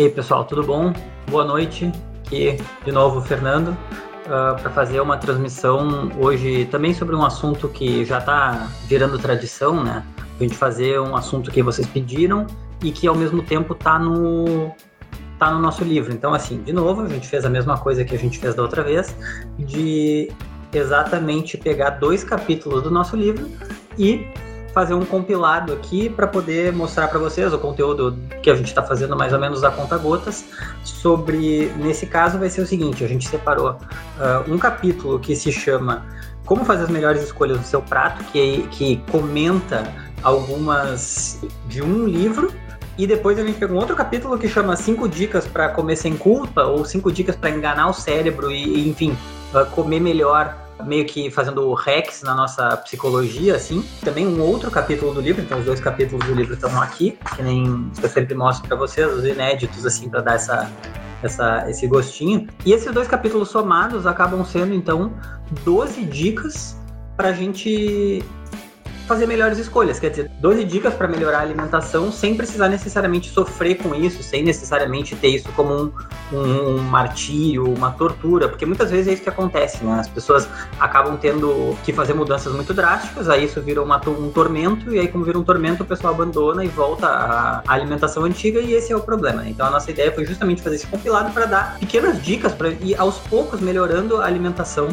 E aí, pessoal, tudo bom? Boa noite. Aqui de novo, Fernando, uh, ah, para fazer uma transmissão hoje também sobre um assunto que já está virando tradição, né? A gente fazer um assunto que vocês pediram e que ao mesmo tempo está no tá no nosso livro. Então, assim, de novo, a gente fez a mesma coisa que a gente fez da outra vez, de exatamente pegar dois capítulos do nosso livro e fazer um compilado aqui para poder mostrar para vocês o conteúdo que a gente está fazendo mais ou menos a conta gotas. Sobre nesse caso vai ser o seguinte a gente separou uh, um capítulo que se chama como fazer as melhores escolhas do seu prato que que comenta algumas de um livro e depois a gente pegou um outro capítulo que chama cinco dicas para comer sem culpa ou cinco dicas para enganar o cérebro e enfim uh, comer melhor meio que fazendo hacks na nossa psicologia, assim. Também um outro capítulo do livro, então os dois capítulos do livro estão aqui, que nem eu sempre mostro para vocês, os inéditos, assim, para dar essa, essa, esse gostinho. E esses dois capítulos somados acabam sendo, então, 12 dicas para a gente fazer melhores escolhas. Quer dizer, 12 dicas para melhorar a alimentação sem precisar necessariamente sofrer com isso, sem necessariamente ter isso como um, um, um martírio, uma tortura, porque muitas vezes é isso que acontece, né? As pessoas acabam tendo que fazer mudanças muito drásticas, aí isso vira uma, um tormento, e aí, como vira um tormento, o pessoal abandona e volta à, alimentação antiga, e esse é o problema. Né? Então, a nossa ideia foi justamente fazer esse compilado para dar pequenas dicas para ir aos poucos melhorando a alimentação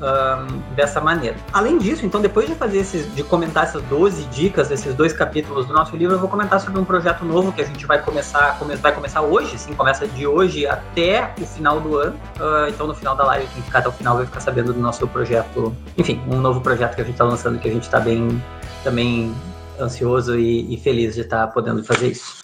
um, dessa maneira. Além disso, então, depois de fazer esses, de comentar essas 12 dicas desses dois capítulos do nosso livro, eu vou comentar sobre um projeto novo que a gente vai começar, come, vai começar hoje, sim, começa de hoje até o final do ano. Uh, então, no final da live, quem ficar até o final vai ficar sabendo do nosso projeto, enfim, um novo projeto que a gente está lançando que a gente está bem também ansioso e, e feliz de estar tá podendo fazer isso.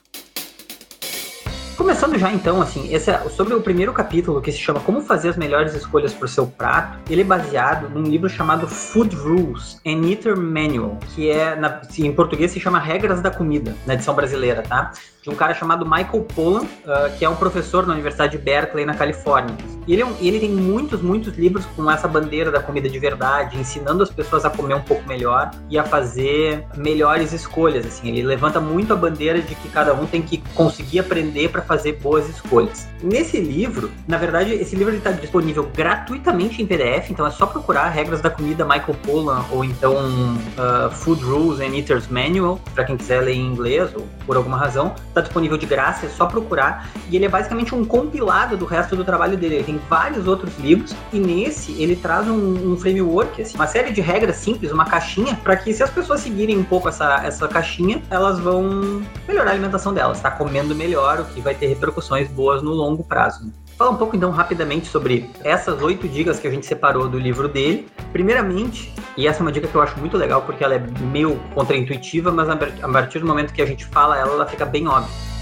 Começando já então, assim, esse é, sobre o primeiro capítulo que se chama Como Fazer as Melhores Escolhas para o Seu Prato, ele é baseado num livro chamado Food Rules, An Eater Manual, que é, na, em português se chama Regras da Comida, na edição brasileira, tá? De um cara chamado Michael Pollan, uh, que é um professor na Universidade de Berkeley, na Califórnia. E ele, é um, ele tem muitos, muitos livros com essa bandeira da comida de verdade, ensinando as pessoas a comer um pouco melhor e a fazer melhores escolhas. Assim, ele levanta muito a bandeira de que cada um tem que conseguir aprender para fazer boas escolhas. Nesse livro, na verdade, esse livro está disponível gratuitamente em PDF, então é só procurar regras da comida Michael Pollan ou então uh, Food Rules and Eaters Manual para quem quiser ler em inglês ou por alguma razão está disponível de graça, é só procurar. E ele é basicamente um compilado do resto do trabalho dele. Ele tem vários outros livros e nesse ele traz um, um framework, assim, uma série de regras simples, uma caixinha, para que se as pessoas seguirem um pouco essa, essa caixinha, elas vão melhorar a alimentação delas, tá comendo melhor, o que vai ter repercussões boas no longo prazo. Fala um pouco então rapidamente sobre essas oito dicas que a gente separou do livro dele. Primeiramente, e essa é uma dica que eu acho muito legal porque ela é meio contraintuitiva, mas a partir do momento que a gente fala ela, ela fica bem óbvia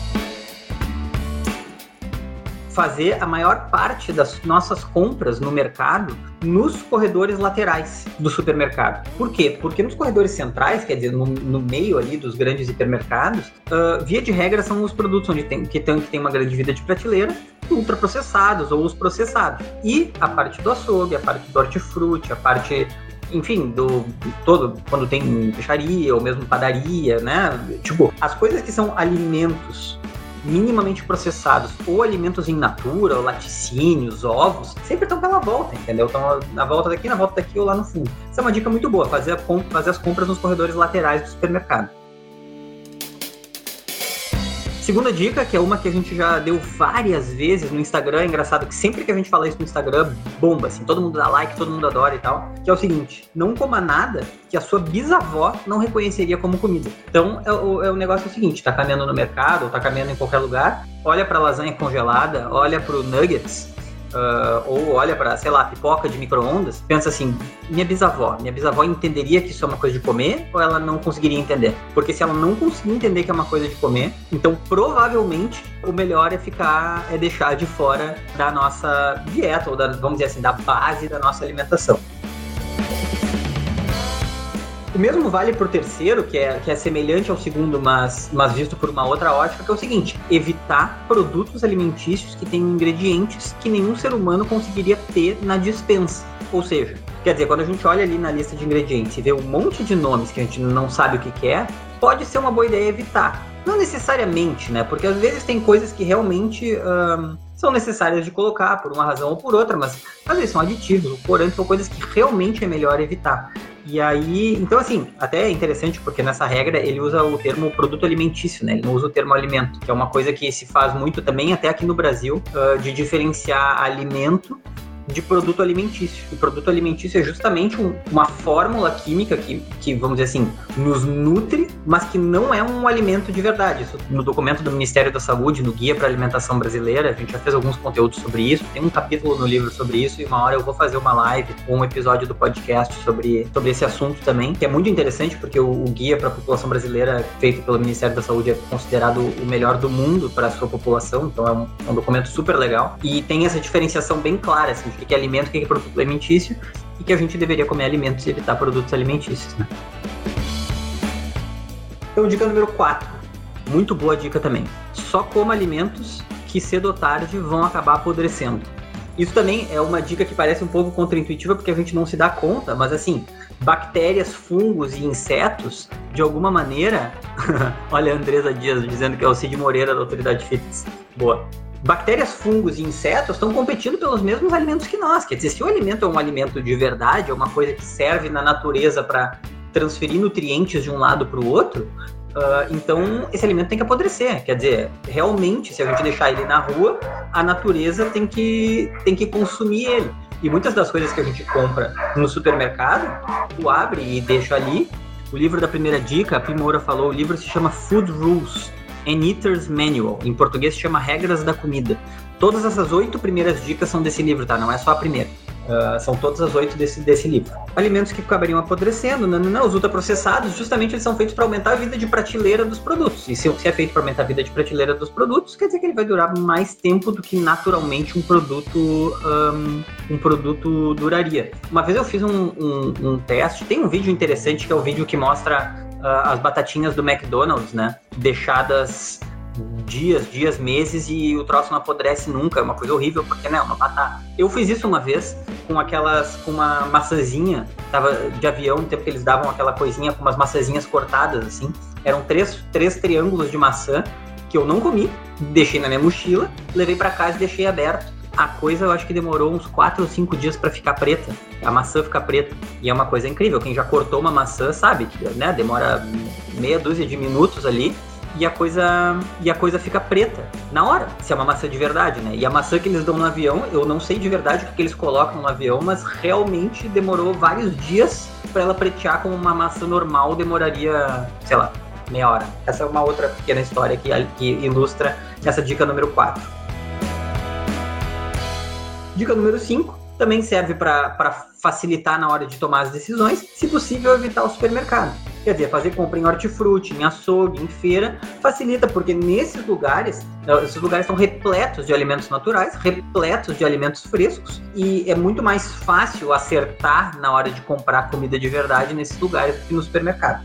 fazer a maior parte das nossas compras no mercado nos corredores laterais do supermercado. Por quê? Porque nos corredores centrais, quer dizer, no, no meio ali dos grandes hipermercados, uh, via de regra são os produtos onde tem, que, tem, que tem uma grande vida de prateleira, ultraprocessados ou os processados. E a parte do açougue, a parte do hortifruti, a parte enfim, do todo, quando tem peixaria ou mesmo padaria, né? Tipo, as coisas que são alimentos minimamente processados, ou alimentos em natura, ou laticínios, ovos, sempre estão pela volta, entendeu? Estão na volta daqui, na volta daqui ou lá no fundo. Essa é uma dica muito boa, fazer, fazer as compras nos corredores laterais do supermercado. Segunda dica, que é uma que a gente já deu várias vezes no Instagram, é engraçado que sempre que a gente fala isso no Instagram, bomba, assim, todo mundo dá like, todo mundo adora e tal, que é o seguinte, não coma nada que a sua bisavó não reconheceria como comida. Então, é o, é o negócio é o seguinte, tá caminhando no mercado, ou tá caminhando em qualquer lugar, olha pra lasanha congelada, olha pro nuggets, uh, ou olha para, sei lá, pipoca de micro-ondas, pensa assim: minha bisavó, minha bisavó entenderia que isso é uma coisa de comer ou ela não conseguiria entender? Porque se ela não conseguir entender que é uma coisa de comer, então provavelmente o melhor é ficar, é deixar de fora da nossa dieta, ou da, vamos dizer assim, da base da nossa alimentação. O mesmo vale para o terceiro, que é, que é semelhante ao segundo, mas, mas visto por uma outra ótica, que é o seguinte: evitar produtos alimentícios que tenham ingredientes que nenhum ser humano conseguiria ter na dispensa. Ou seja, quer dizer, quando a gente olha ali na lista de ingredientes e vê um monte de nomes que a gente não sabe o que, que é, pode ser uma boa ideia evitar. Não necessariamente, né? Porque às vezes tem coisas que realmente um, são necessárias de colocar por uma razão ou por outra, mas às vezes são aditivos, ou corantes, são coisas que realmente é melhor evitar. E aí, então assim, até é interessante porque nessa regra ele usa o termo produto alimentício, né? Ele não usa o termo alimento, que é uma coisa que se faz muito também até aqui no Brasil, uh, de diferenciar alimento de produto alimentício. E produto alimentício é justamente um, uma fórmula química que, que, vamos dizer assim, nos nutre, mas que não é um alimento de verdade. Isso, no documento do Ministério da Saúde, no Guia para Alimentação Brasileira, a gente já fez alguns conteúdos sobre isso, tem um capítulo no livro sobre isso, e uma hora eu vou fazer uma live ou um episódio do podcast sobre, sobre esse assunto também, que é muito interessante, porque o, o Guia para a População Brasileira, feito pelo Ministério da Saúde, é considerado o melhor do mundo para a sua população, então é um, é um documento super legal. E tem essa diferenciação bem clara, assim, o que é alimento, o que é produto alimentício, e que a gente deveria comer alimentos e evitar produtos alimentícios. Né? Então, dica número 4. Muito boa dica também. Só coma alimentos que cedo ou tarde vão acabar apodrecendo. Isso também é uma dica que parece um pouco contraintuitiva porque a gente não se dá conta, mas assim, bactérias, fungos e insetos, de alguma maneira. Olha a Andresa Dias dizendo que é o Cid Moreira da Autoridade Fitness. Boa bactérias, fungos e insetos estão competindo pelos mesmos alimentos que nós. Quer dizer, se o alimento é um alimento de verdade, é uma coisa que serve na natureza para transferir nutrientes de um lado para o outro, uh, então esse alimento tem que apodrecer. Quer dizer, realmente, se a gente deixar ele na rua, a natureza tem que, tem que consumir ele. E muitas das coisas que a gente compra no supermercado, tu abre e deixa ali. O livro da primeira dica, a Primora falou, o livro se chama Food Rules An Eater's Manual. Em português se chama Regras da Comida. Todas essas oito primeiras dicas são desse livro, tá? Não é só a primeira. Uh, são todas as oito desse, desse livro. Alimentos que acabariam apodrecendo, não, não, os ultraprocessados, justamente eles são feitos para aumentar a vida de prateleira dos produtos. E se, se é feito para aumentar a vida de prateleira dos produtos, quer dizer que ele vai durar mais tempo do que naturalmente um produto um, um produto duraria. Uma vez eu fiz um, um, um teste, tem um vídeo interessante que é o vídeo que mostra as batatinhas do McDonald's, né? Deixadas dias, dias, meses e o troço não apodrece nunca. É uma coisa horrível, porque né, uma batata. Eu fiz isso uma vez com aquelas, com uma maçãzinha, tava de avião, no tempo que eles davam aquela coisinha com umas maçãzinhas cortadas, assim. Eram três, três triângulos de maçã que eu não comi, deixei na minha mochila, levei para casa e deixei aberto a coisa eu acho que demorou uns 4 ou 5 dias para ficar preta. A maçã fica preta. E é uma coisa incrível. Quem já cortou uma maçã sabe que né, demora meia dúzia de minutos ali e a coisa e a coisa fica preta na hora, se é uma maçã de verdade, né? E a maçã que eles dão no avião, eu não sei de verdade o que, eles colocam no avião, mas realmente demorou vários dias para ela pretear como uma maçã normal demoraria, sei lá, meia hora. Essa é uma outra pequena história que, que ilustra essa dica número 4. Dica número 5 também serve para facilitar na hora de tomar as decisões, se possível evitar o supermercado. Quer dizer, fazer compra em hortifruti, em açougue, em feira, facilita, porque nesses lugares, esses lugares estão repletos de alimentos naturais, repletos de alimentos frescos, e é muito mais fácil acertar na hora de comprar comida de verdade nesses lugares do que no supermercado.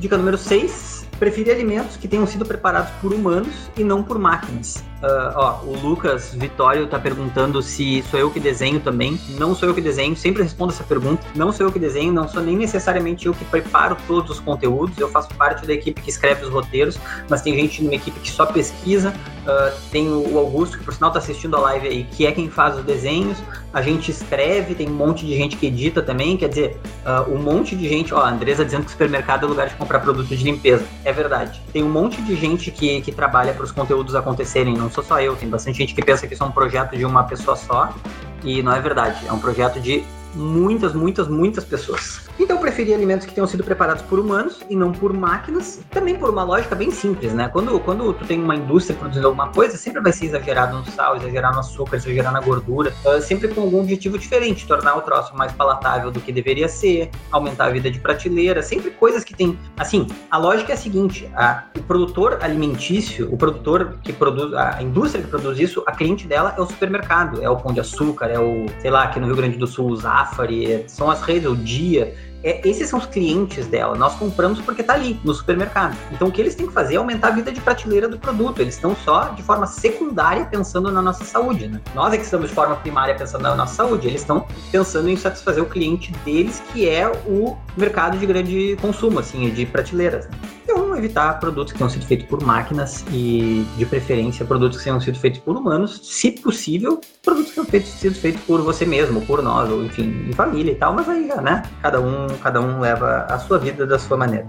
Dica número 6, Prefiro alimentos que tenham sido preparados por humanos e não por máquinas. Uh, ó, o Lucas Vitório está perguntando se sou eu que desenho também. Não sou eu que desenho, sempre respondo essa pergunta. Não sou eu que desenho, não sou nem necessariamente eu que preparo todos os conteúdos. Eu faço parte da equipe que escreve os roteiros, mas tem gente numa equipe que só pesquisa. Uh, tem o Augusto, que por sinal está assistindo a live aí, que é quem faz os desenhos. A gente escreve, tem um monte de gente que edita também. Quer dizer, uh, um monte de gente. Ó, a Andresa dizendo que o supermercado é lugar de comprar produto de limpeza é verdade. Tem um monte de gente que, que trabalha para os conteúdos acontecerem, não sou só eu, tem bastante gente que pensa que isso é um projeto de uma pessoa só, e não é verdade. É um projeto de muitas, muitas, muitas pessoas. Então eu preferi alimentos que tenham sido preparados por humanos e não por máquinas, também por uma lógica bem simples, né? Quando, quando tu tem uma indústria produzindo alguma coisa, sempre vai ser exagerado no sal, exagerar no açúcar, exagerar na gordura, uh, sempre com algum objetivo diferente, tornar o troço mais palatável do que deveria ser, aumentar a vida de prateleira, sempre coisas que tem. Assim, a lógica é a seguinte: a, o produtor alimentício, o produtor que produz, a indústria que produz isso, a cliente dela é o supermercado, é o pão de açúcar, é o, sei lá, aqui no Rio Grande do Sul, o Zafari, são as redes, o Dia é, esses são os clientes dela. Nós compramos porque tá ali, no supermercado. Então o que eles têm que fazer é aumentar a vida de prateleira do produto. Eles estão só de forma secundária pensando na nossa saúde, né? Nós é que estamos de forma primária pensando na nossa saúde. Eles estão pensando em satisfazer o cliente deles, que é o mercado de grande consumo, assim, de prateleiras. Né? Evitar produtos que tenham sido feitos por máquinas e, de preferência, produtos que tenham sido feitos por humanos, se possível, produtos que tenham sido feitos por você mesmo, por nós, ou enfim, em família e tal, mas aí, né? Cada um, cada um leva a sua vida da sua maneira.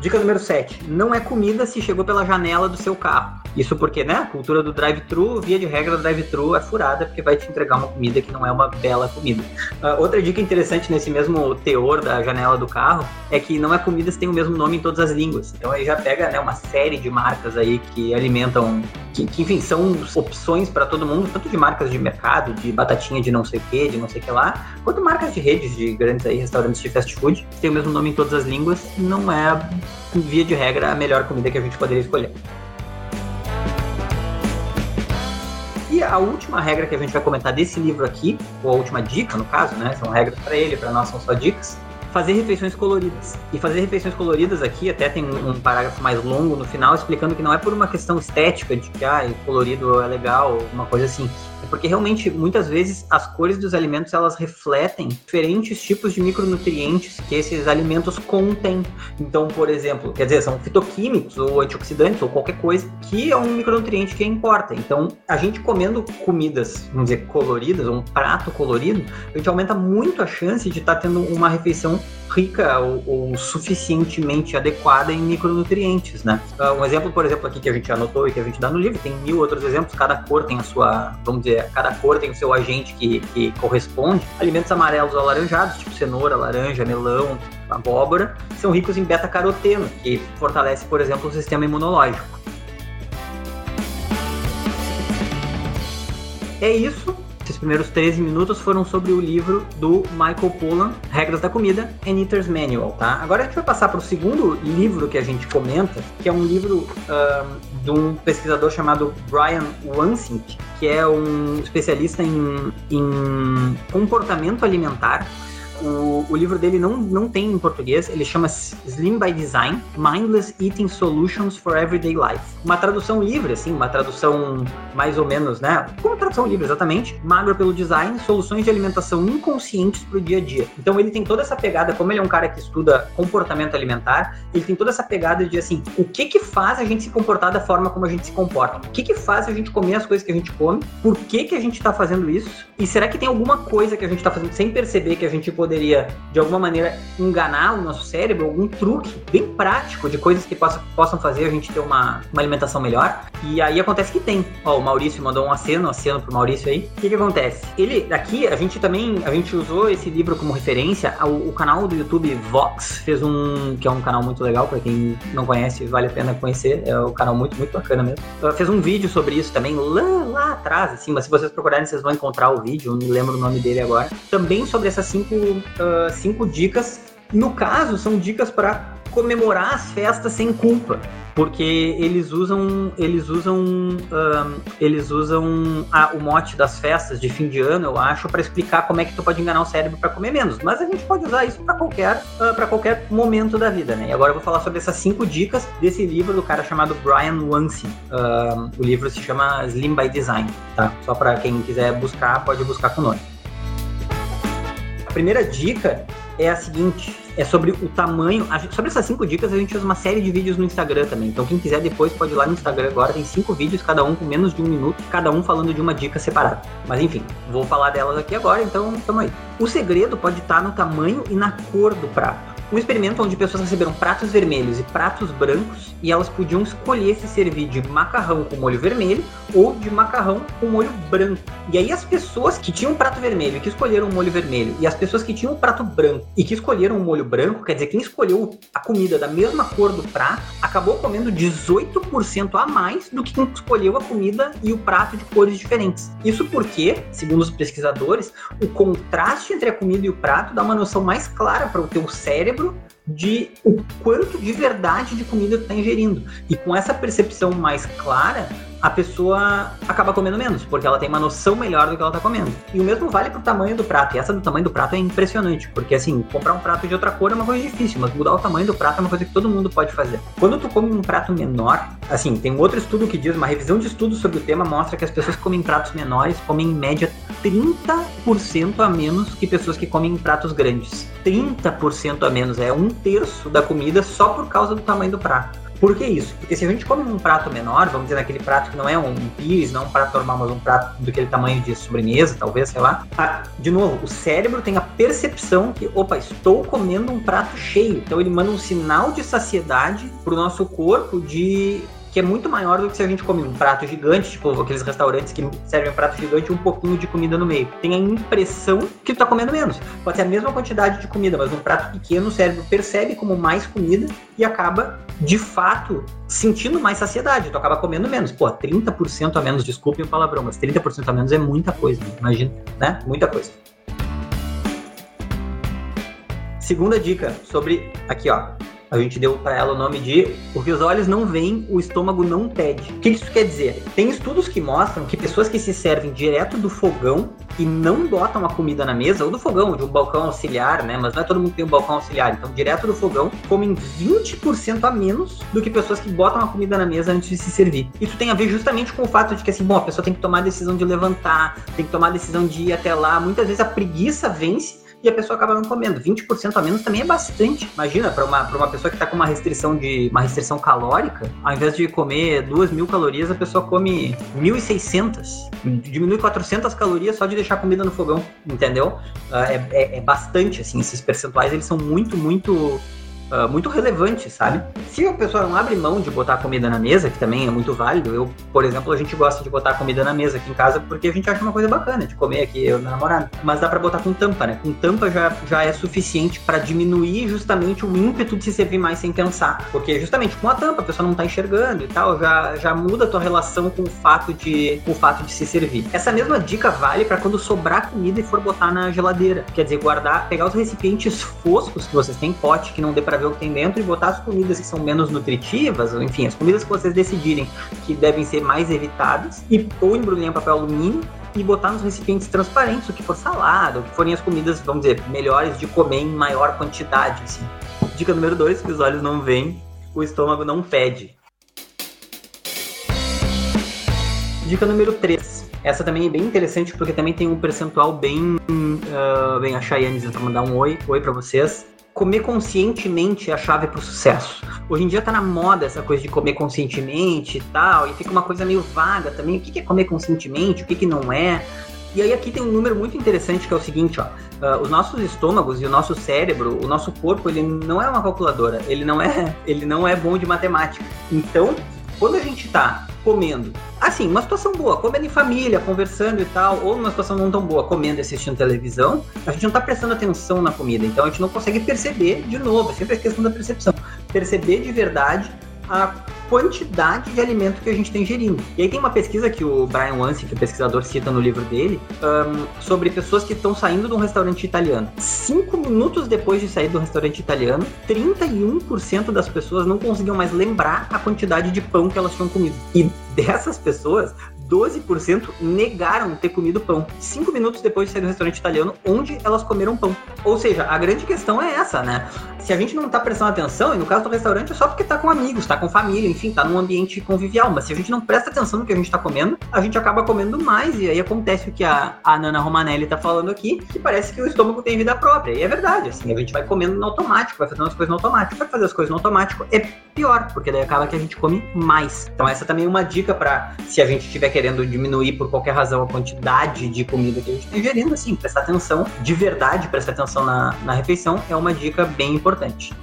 Dica número 7. Não é comida se chegou pela janela do seu carro. Isso porque, né, a cultura do drive-thru, via de regra, drive-thru é furada porque vai te entregar uma comida que não é uma bela comida. Uh, outra dica interessante nesse mesmo teor da janela do carro é que não é comida se tem o mesmo nome em todas as línguas. Então aí já pega, né, uma série de marcas aí que alimentam, que, que enfim, são opções para todo mundo, tanto de marcas de mercado, de batatinha de não sei o que, de não sei o que lá, quanto marcas de redes de grandes aí restaurantes de fast food, que tem o mesmo nome em todas as línguas, não é, via de regra, a melhor comida que a gente poderia escolher. E a última regra que a gente vai comentar desse livro aqui, ou a última dica, no caso, né? São regras para ele, para nós são só dicas. Fazer refeições coloridas. E fazer refeições coloridas aqui, até tem um parágrafo mais longo no final, explicando que não é por uma questão estética, de que ah, colorido é legal, uma coisa assim porque realmente muitas vezes as cores dos alimentos elas refletem diferentes tipos de micronutrientes que esses alimentos contêm. Então, por exemplo, quer dizer, são fitoquímicos ou antioxidantes ou qualquer coisa que é um micronutriente que importa. Então, a gente comendo comidas, vamos dizer, coloridas, ou um prato colorido, a gente aumenta muito a chance de estar tá tendo uma refeição rica ou, ou, suficientemente adequada em micronutrientes, né? Ah, um exemplo, por exemplo, aqui que a gente anotou e que a gente dá no livro, tem mil outros exemplos, cada cor tem a sua, vamos dizer, cada cor tem o seu agente que, que corresponde. Alimentos amarelos ou alaranjados, tipo cenoura, laranja, melão, abóbora, são ricos em beta-caroteno, que fortalece, por exemplo, o sistema imunológico. É isso. Esses primeiros 13 minutos foram sobre o livro do Michael Pollan, Regras da Comida, An Eater's Manual, tá? Agora a gente vai passar para o segundo livro que a gente comenta, que é um livro de um pesquisador chamado Brian Wansink, que é um especialista em, em comportamento alimentar o, o livro dele não, não tem em português, ele chama Slim by Design: Mindless Eating Solutions for Everyday Life. Uma tradução livre, assim, uma tradução mais ou menos, né? Como tradução livre, exatamente. Magro pelo design, soluções de alimentação inconscientes para o dia a dia. Então ele tem toda essa pegada, como ele é um cara que estuda comportamento alimentar, ele tem toda essa pegada de assim, o que que faz a gente se comportar da forma como a gente se comporta? O que que faz a gente comer as coisas que a gente come? Por que que a gente está fazendo isso? E será que tem alguma coisa que a gente está fazendo sem perceber que a gente poderia poderia, de alguma maneira, enganar o nosso cérebro, algum truque bem prático de coisas que possa, possam fazer a gente ter uma, uma alimentação melhor. E aí acontece que tem. Ó, o Maurício mandou um aceno, um aceno pro Maurício aí. O que, que acontece? Ele, aqui, a gente também, a gente usou esse livro como referência. O, o canal do YouTube Vox fez um, que é um canal muito legal, para quem não conhece, vale a pena conhecer. É um canal muito, muito bacana mesmo. Fez um vídeo sobre isso também lá, lá atrás, assim, mas se vocês procurarem, vocês vão encontrar o vídeo, não me lembro o nome dele agora. Também sobre essas cinco uh, cinco dicas. No caso, são dicas para comemorar as festas sem culpa, porque eles usam eles usam um, eles usam a, o mote das festas de fim de ano, eu acho, para explicar como é que tu pode enganar o cérebro para comer menos. Mas a gente pode usar isso para qualquer uh, para qualquer momento da vida, né? E agora eu vou falar sobre essas cinco dicas desse livro do cara chamado Brian Wansing. Uh, o livro se chama Slim by Design, tá? Só para quem quiser buscar, pode buscar com o nome primeira dica é a seguinte: é sobre o tamanho. Sobre essas cinco dicas, a gente usa uma série de vídeos no Instagram também. Então, quem quiser depois pode ir lá no Instagram agora. Tem cinco vídeos, cada um com menos de um minuto, cada um falando de uma dica separada. Mas enfim, vou falar delas aqui agora, então tamo aí. O segredo pode estar no tamanho e na cor do prato um experimento onde pessoas receberam pratos vermelhos e pratos brancos e elas podiam escolher se servir de macarrão com molho vermelho ou de macarrão com molho branco. E aí as pessoas que tinham prato vermelho e que escolheram o molho vermelho e as pessoas que tinham um prato branco e que escolheram o molho branco, quer dizer, quem escolheu a comida da mesma cor do prato, acabou comendo 18% a mais do que quem escolheu a comida e o prato de cores diferentes. Isso porque, segundo os pesquisadores, o contraste entre a comida e o prato dá uma noção mais clara para o teu cérebro filtro de o quanto de verdade de comida tu tá ingerindo. E com essa percepção mais clara, a pessoa acaba comendo menos, porque ela tem uma noção melhor do que ela tá comendo. E o mesmo vale pro tamanho do prato. E essa do tamanho do prato é impressionante, porque assim, comprar um prato de outra cor é uma coisa difícil, mas mudar o tamanho do prato é uma coisa que todo mundo pode fazer. Quando tu come um prato menor, assim, tem um outro estudo que diz, uma revisão de estudos sobre o tema mostra que as pessoas que comem pratos menores comem em média 30% a menos que pessoas que comem em pratos grandes. 30% a menos, é um terço da comida só por causa do tamanho do prato. Por que isso? Porque se a gente come um prato menor, vamos dizer, naquele prato que não é um pires, não um prato normal, mas um prato daquele tamanho de sobremesa, talvez, sei lá. De novo, o cérebro tem a percepção que, opa, estou comendo um prato cheio. Então ele manda um sinal de saciedade pro nosso corpo de que é muito maior do que se a gente come um prato gigante, tipo aqueles restaurantes que servem um prato gigante e um pouquinho de comida no meio. Tem a impressão que tu tá comendo menos. Pode ser a mesma quantidade de comida, mas um prato pequeno o cérebro percebe como mais comida e acaba, de fato, sentindo mais saciedade. Tu acaba comendo menos. Pô, 30% a menos, desculpem o palavrão, mas 30% a menos é muita coisa, imagina, né? Muita coisa. Segunda dica sobre aqui, ó, a gente deu para ela o nome de porque os olhos não veem, o estômago não pede. O que isso quer dizer? Tem estudos que mostram que pessoas que se servem direto do fogão e não botam a comida na mesa, ou do fogão, de um balcão auxiliar, né? Mas não é todo mundo que tem um balcão auxiliar, então direto do fogão, comem 20% a menos do que pessoas que botam a comida na mesa antes de se servir. Isso tem a ver justamente com o fato de que, assim, bom, a pessoa tem que tomar a decisão de levantar, tem que tomar a decisão de ir até lá. Muitas vezes a preguiça vence e a pessoa acaba não comendo. 20% a menos também é bastante. Imagina, para uma, uma pessoa que está com uma restrição de uma restrição calórica, ao invés de comer 2 mil calorias, a pessoa come 1.600. Diminui 400 calorias só de deixar comida no fogão, entendeu? Ah, é, é, é bastante, assim, esses percentuais, eles são muito, muito uh, muito relevante, sabe? Se a pessoa não abre mão de botar comida na mesa, que também é muito válido, eu, por exemplo, a gente gosta de botar comida na mesa aqui em casa porque a gente acha uma coisa bacana de comer aqui, eu e meu namorado. Mas dá para botar com tampa, né? Com tampa já, já é suficiente para diminuir justamente o ímpeto de se servir mais sem pensar. Porque justamente com a tampa a pessoa não tá enxergando e tal, já, já muda a tua relação com o fato de, com o fato de se servir. Essa mesma dica vale para quando sobrar comida e for botar na geladeira. Quer dizer, guardar, pegar os recipientes foscos que vocês têm, pote que não dê para ver o que tem dentro e botar as comidas que são menos nutritivas, ou enfim, as comidas que vocês decidirem que devem ser mais evitadas, e ou embrulhar em papel alumínio e botar nos recipientes transparentes, o que for salada, o que forem as comidas, vamos dizer, melhores de comer em maior quantidade. Assim. Dica número dois, que os olhos não veem, o estômago não pede. Dica número 3. Essa também é bem interessante porque também tem um percentual bem. Uh, bem, a Cheyenne para mandar um oi, oi para vocês comer conscientemente é a chave para o sucesso. Hoje em dia tá na moda essa coisa de comer conscientemente e tal, e fica uma coisa meio vaga também. O que é comer conscientemente, o que, que não é? E aí aqui tem um número muito interessante que é o seguinte, ó. Uh, os nossos estômagos e o nosso cérebro, o nosso corpo, ele não é uma calculadora, ele não é, ele não é bom de matemática. Então, quando a gente tá comendo, assim, uma situação boa, comendo em família, conversando e tal, ou numa situação não tão boa, comendo e assistindo televisão, a gente não tá prestando atenção na comida, então a gente não consegue perceber de novo, é sempre a questão da percepção, perceber de verdade a quantidade de alimento que a gente está ingerindo. E aí tem uma pesquisa que o Brian Wansi, que o pesquisador cita no livro dele, um, sobre pessoas que estão saindo de um restaurante italiano. Cinco minutos depois de sair do restaurante italiano, 31% das pessoas não conseguiam mais lembrar a quantidade de pão que elas tinham comido. E dessas pessoas, 12% negaram ter comido pão. Cinco minutos depois de sair do restaurante italiano, onde elas comeram pão. Ou seja, a grande questão é essa, né? Se a gente não tá prestando atenção, e no caso do restaurante é só porque tá com amigos, tá com família, enfim, tá num ambiente convivial. Mas se a gente não presta atenção no que a gente tá comendo, a gente acaba comendo mais. E aí acontece o que a, a Nana Romanelli tá falando aqui, que parece que o estômago tem vida própria. E é verdade, assim, a gente vai comendo no automático, vai fazendo as coisas no automático. Vai fazer as coisas no automático é pior, porque daí acaba que a gente come mais. Então essa também é uma dica para se a gente tiver querendo diminuir por qualquer razão a quantidade de comida que a gente está ingerindo, assim, prestar atenção de verdade, prestar atenção na, na refeição é uma dica bem importante.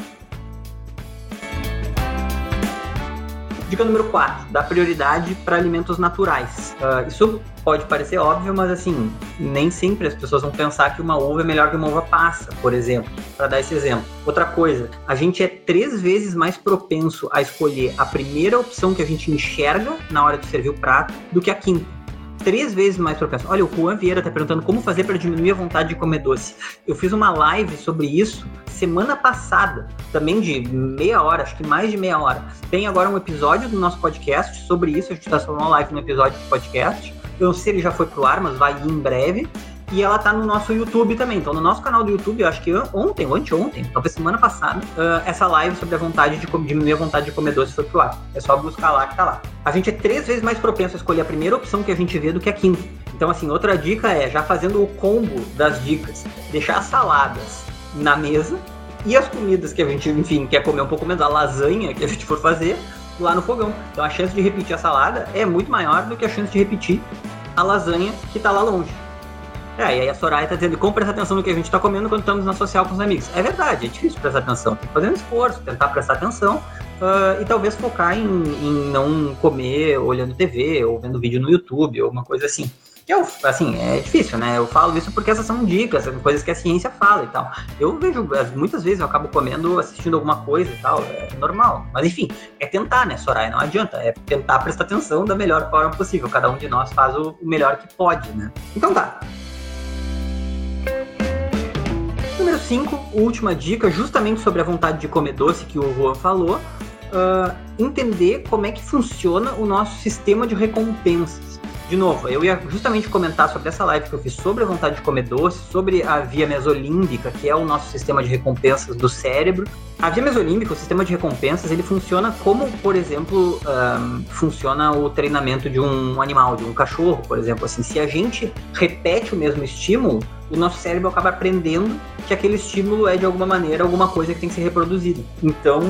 Dica número 4, dá prioridade para alimentos naturais. Uh, isso pode parecer óbvio, mas assim, nem sempre as pessoas vão pensar que uma uva é melhor que uma uva passa, por exemplo, para dar esse exemplo. Outra coisa, a gente é três vezes mais propenso a escolher a primeira opção que a gente enxerga na hora de servir o prato do que a quinta. Três vezes mais propenso. Olha, o Juan Vieira tá perguntando como fazer para diminuir a vontade de comer doce. Eu fiz uma live sobre isso semana passada, também de meia hora, acho que mais de meia hora. Tem agora um episódio do nosso podcast sobre isso. A gente tá uma live no episódio do podcast. Eu não sei se ele já foi pro ar, mas vai ir em breve. E ela tá no nosso YouTube também. Então, no nosso canal do YouTube, eu acho que ontem ou anteontem, talvez semana passada, uh, essa live sobre a vontade de diminuir a vontade de comer doce foi pro ar. É só buscar lá que tá lá. A gente é três vezes mais propenso a escolher a primeira opção que a gente vê do que a quinta. Então, assim, outra dica é, já fazendo o combo das dicas, deixar as saladas na mesa e as comidas que a gente, enfim, quer comer um pouco menos, a lasanha que a gente for fazer, lá no fogão. Então a chance de repetir a salada é muito maior do que a chance de repetir a lasanha que tá lá longe. É, e aí a Soraya tá dizendo, como prestar atenção no que a gente tá comendo quando estamos na social com os amigos? É verdade, é difícil prestar atenção. Tem que fazer um esforço, tentar prestar atenção uh, e talvez focar em, em não comer olhando TV ou vendo vídeo no YouTube ou alguma coisa assim. Eu, assim, é difícil, né? Eu falo isso porque essas são dicas, são coisas que a ciência fala e tal. Eu vejo, muitas vezes eu acabo comendo, assistindo alguma coisa e tal, é normal. Mas enfim, é tentar, né, Soraya? Não adianta. É tentar prestar atenção da melhor forma possível. Cada um de nós faz o melhor que pode, né? Então tá. Número 5, última dica, justamente sobre a vontade de comer doce que o Juan falou. Uh, entender como é que funciona o nosso sistema de recompensas de novo, eu ia justamente comentar sobre essa live que eu fiz sobre a vontade de comer doce, sobre a via mesolímbica, que é o nosso sistema de recompensas do cérebro. A via mesolímbica, o sistema de recompensas, ele funciona como, por exemplo, um, funciona o treinamento de um animal, de um cachorro, por exemplo. Assim, se a gente repete o mesmo estímulo, o nosso cérebro acaba aprendendo que aquele estímulo é de alguma maneira alguma coisa que tem que ser reproduzida. Então,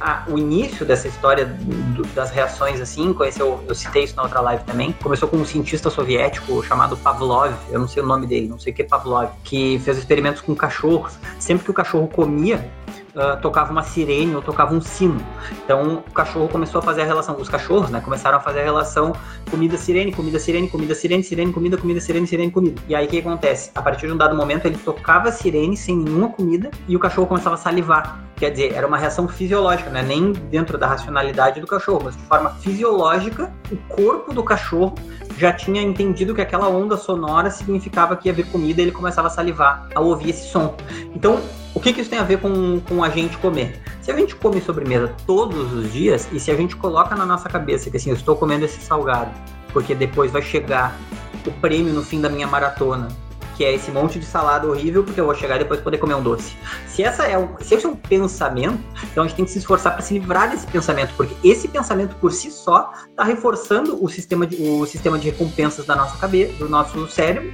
a, o início dessa história do, das reações assim, conheceu, eu citei isso na outra live também, começou com um cientista soviético chamado Pavlov, eu não sei o nome dele, não sei o que é Pavlov, que fez experimentos com cachorros. Sempre que o cachorro comia, uh, tocava uma sirene ou tocava um sino. Então o cachorro começou a fazer a relação, os cachorros, né, começaram a fazer a relação comida sirene, comida sirene, comida sirene, sirene, comida, comida, sirene, sirene, comida. E aí o que acontece? A partir de um dado momento ele tocava a sirene sem nenhuma comida e o cachorro começava a salivar. Quer dizer, era uma reação fisiológica, né? Nem dentro da racionalidade do cachorro, mas de forma fisiológica, o corpo do cachorro já tinha entendido que aquela onda sonora significava que ia haver comida e ele começava a salivar ao ouvir esse som. Então, o que, que, isso tem a ver com, com a gente comer? Se a gente come sobremesa todos os dias e se a gente coloca na nossa cabeça que assim, eu estou comendo esse salgado, porque depois vai chegar o prêmio no fim da minha maratona, que é esse monte de salada horrível, porque eu vou chegar e depois poder comer um doce. Se, essa é um, se esse é um pensamento, então a gente tem que se esforçar para se livrar desse pensamento, porque esse pensamento por si só está reforçando o sistema, de, o sistema de recompensas da nossa cabeça, do nosso cérebro,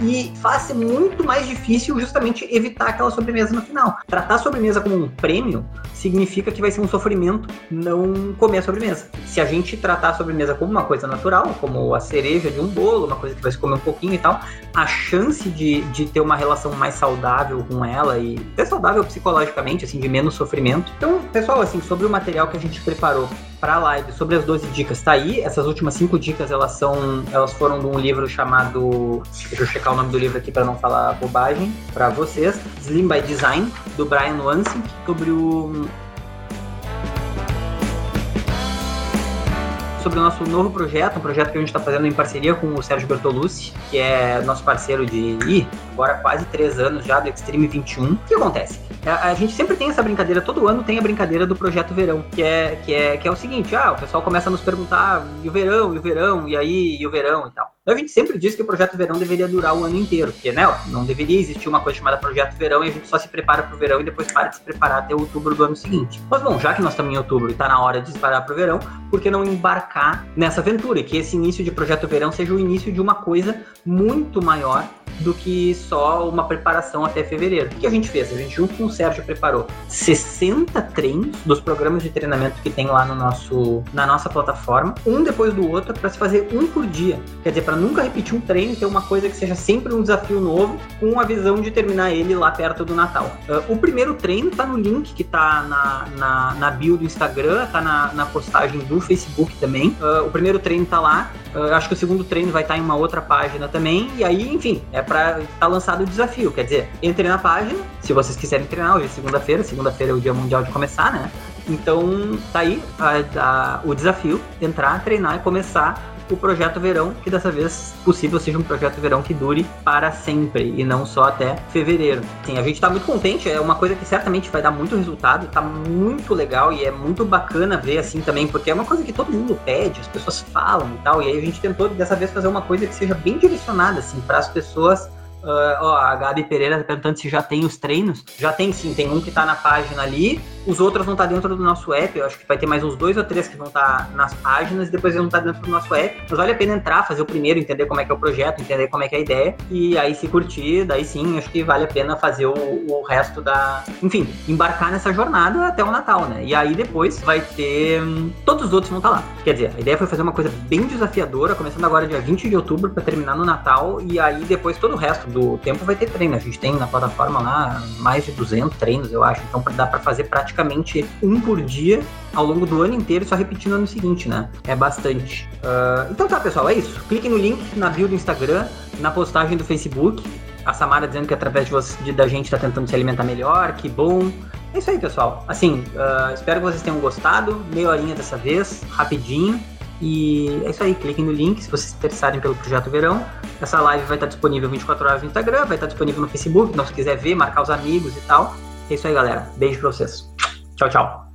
e faz muito mais difícil justamente evitar aquela sobremesa no final. Tratar a sobremesa como um prêmio significa que vai ser um sofrimento não comer a sobremesa. Se a gente tratar a sobremesa como uma coisa natural, como a cereja de um bolo, uma coisa que vai se comer um pouquinho e tal, a chance de, de ter uma relação mais saudável com ela e ter saudável psicologicamente, assim, de menos sofrimento. Então, pessoal, assim, sobre o material que a gente preparou para a live sobre as 12 dicas, tá aí. Essas últimas cinco dicas, elas são, elas foram de um livro chamado, deixa eu checar o nome do livro aqui para não falar bobagem para vocês, Slim by Design, do Brian Wansink, sobre o sobre o nosso novo projeto, um projeto que a gente está fazendo em parceria com o Sérgio Bertolucci, que é nosso parceiro de ih, agora quase três anos já do Extreme 21. O que acontece? A, a, gente sempre tem essa brincadeira, todo ano tem a brincadeira do projeto verão, que é, que é, que é o seguinte: ah, o pessoal começa a nos perguntar, e o verão, e o verão, e aí, e o verão e tal. Então a gente sempre diz que o projeto verão deveria durar o ano inteiro, porque né, não deveria existir uma coisa chamada projeto verão e a gente só se prepara para o verão e depois para de se preparar até outubro do ano seguinte. Mas bom, já que nós estamos em outubro e está na hora de se preparar para o verão, por que não embarcar nessa aventura? E que esse início de projeto verão seja o início de uma coisa muito maior do que só uma preparação até fevereiro. O que a gente fez? A gente, junto com o Sérgio, preparou 60 treinos dos programas de treinamento que tem lá no nosso, na nossa plataforma, um depois do outro, para se fazer um por dia. Quer dizer, para nunca repetir um treino, ter uma coisa que seja sempre um desafio novo, com a visão de terminar ele lá perto do Natal. Uh, o primeiro treino tá no link que tá na, na, na bio do Instagram, tá na, na postagem do Facebook também. Uh, o primeiro treino tá lá. Uh, acho que o segundo treino vai estar tá em uma outra página também. E aí, enfim, é para estar tá lançado o desafio. Quer dizer, entre na página, se vocês quiserem treinar, hoje é segunda-feira, segunda-feira é o dia mundial de começar, né? Então, tá aí a, a, o desafio, entrar, treinar e começar o projeto verão, que dessa vez possível seja um projeto verão que dure para sempre e não só até fevereiro. Sim, a gente está muito contente, é uma coisa que certamente vai dar muito resultado, está muito legal e é muito bacana ver assim também, porque é uma coisa que todo mundo pede, as pessoas falam e tal, e aí a gente tentou dessa vez fazer uma coisa que seja bem direcionada assim para as pessoas Uh, ó, a Gabi Pereira perguntando se já tem os treinos. Já tem sim, tem um que tá na página ali, os outros vão estar dentro do nosso app. Eu acho que vai ter mais uns dois ou três que vão estar nas páginas e depois eles vão estar dentro do nosso app. Mas vale a pena entrar, fazer o primeiro, entender como é que é o projeto, entender como é que é a ideia. E aí, se curtir, daí sim, acho que vale a pena fazer o, o resto da. Enfim, embarcar nessa jornada até o Natal, né? E aí depois vai ter. Todos os outros vão estar lá. Quer dizer, a ideia foi fazer uma coisa bem desafiadora, começando agora dia 20 de outubro para terminar no Natal. E aí depois todo o resto do tempo vai ter treino. A gente tem na plataforma lá mais de 200 treinos, eu acho. Então dá para fazer praticamente um por dia ao longo do ano inteiro, só repetindo no ano seguinte, né? É bastante. Uh, então tá, pessoal, é isso. Clique no link na bio do Instagram, na postagem do Facebook. A Samara dizendo que através de, você, de da gente está tentando se alimentar melhor, que bom. É isso aí, pessoal. Assim, uh, espero que vocês tenham gostado. Meia horinha dessa vez, rapidinho. E é isso aí, cliquem no link se vocês se interessarem pelo Projeto Verão. Essa live vai estar disponível 24 horas no Instagram, vai estar disponível no Facebook, não se quiser ver, marcar os amigos e tal. É isso aí, galera. Beijo pra vocês. Tchau, tchau.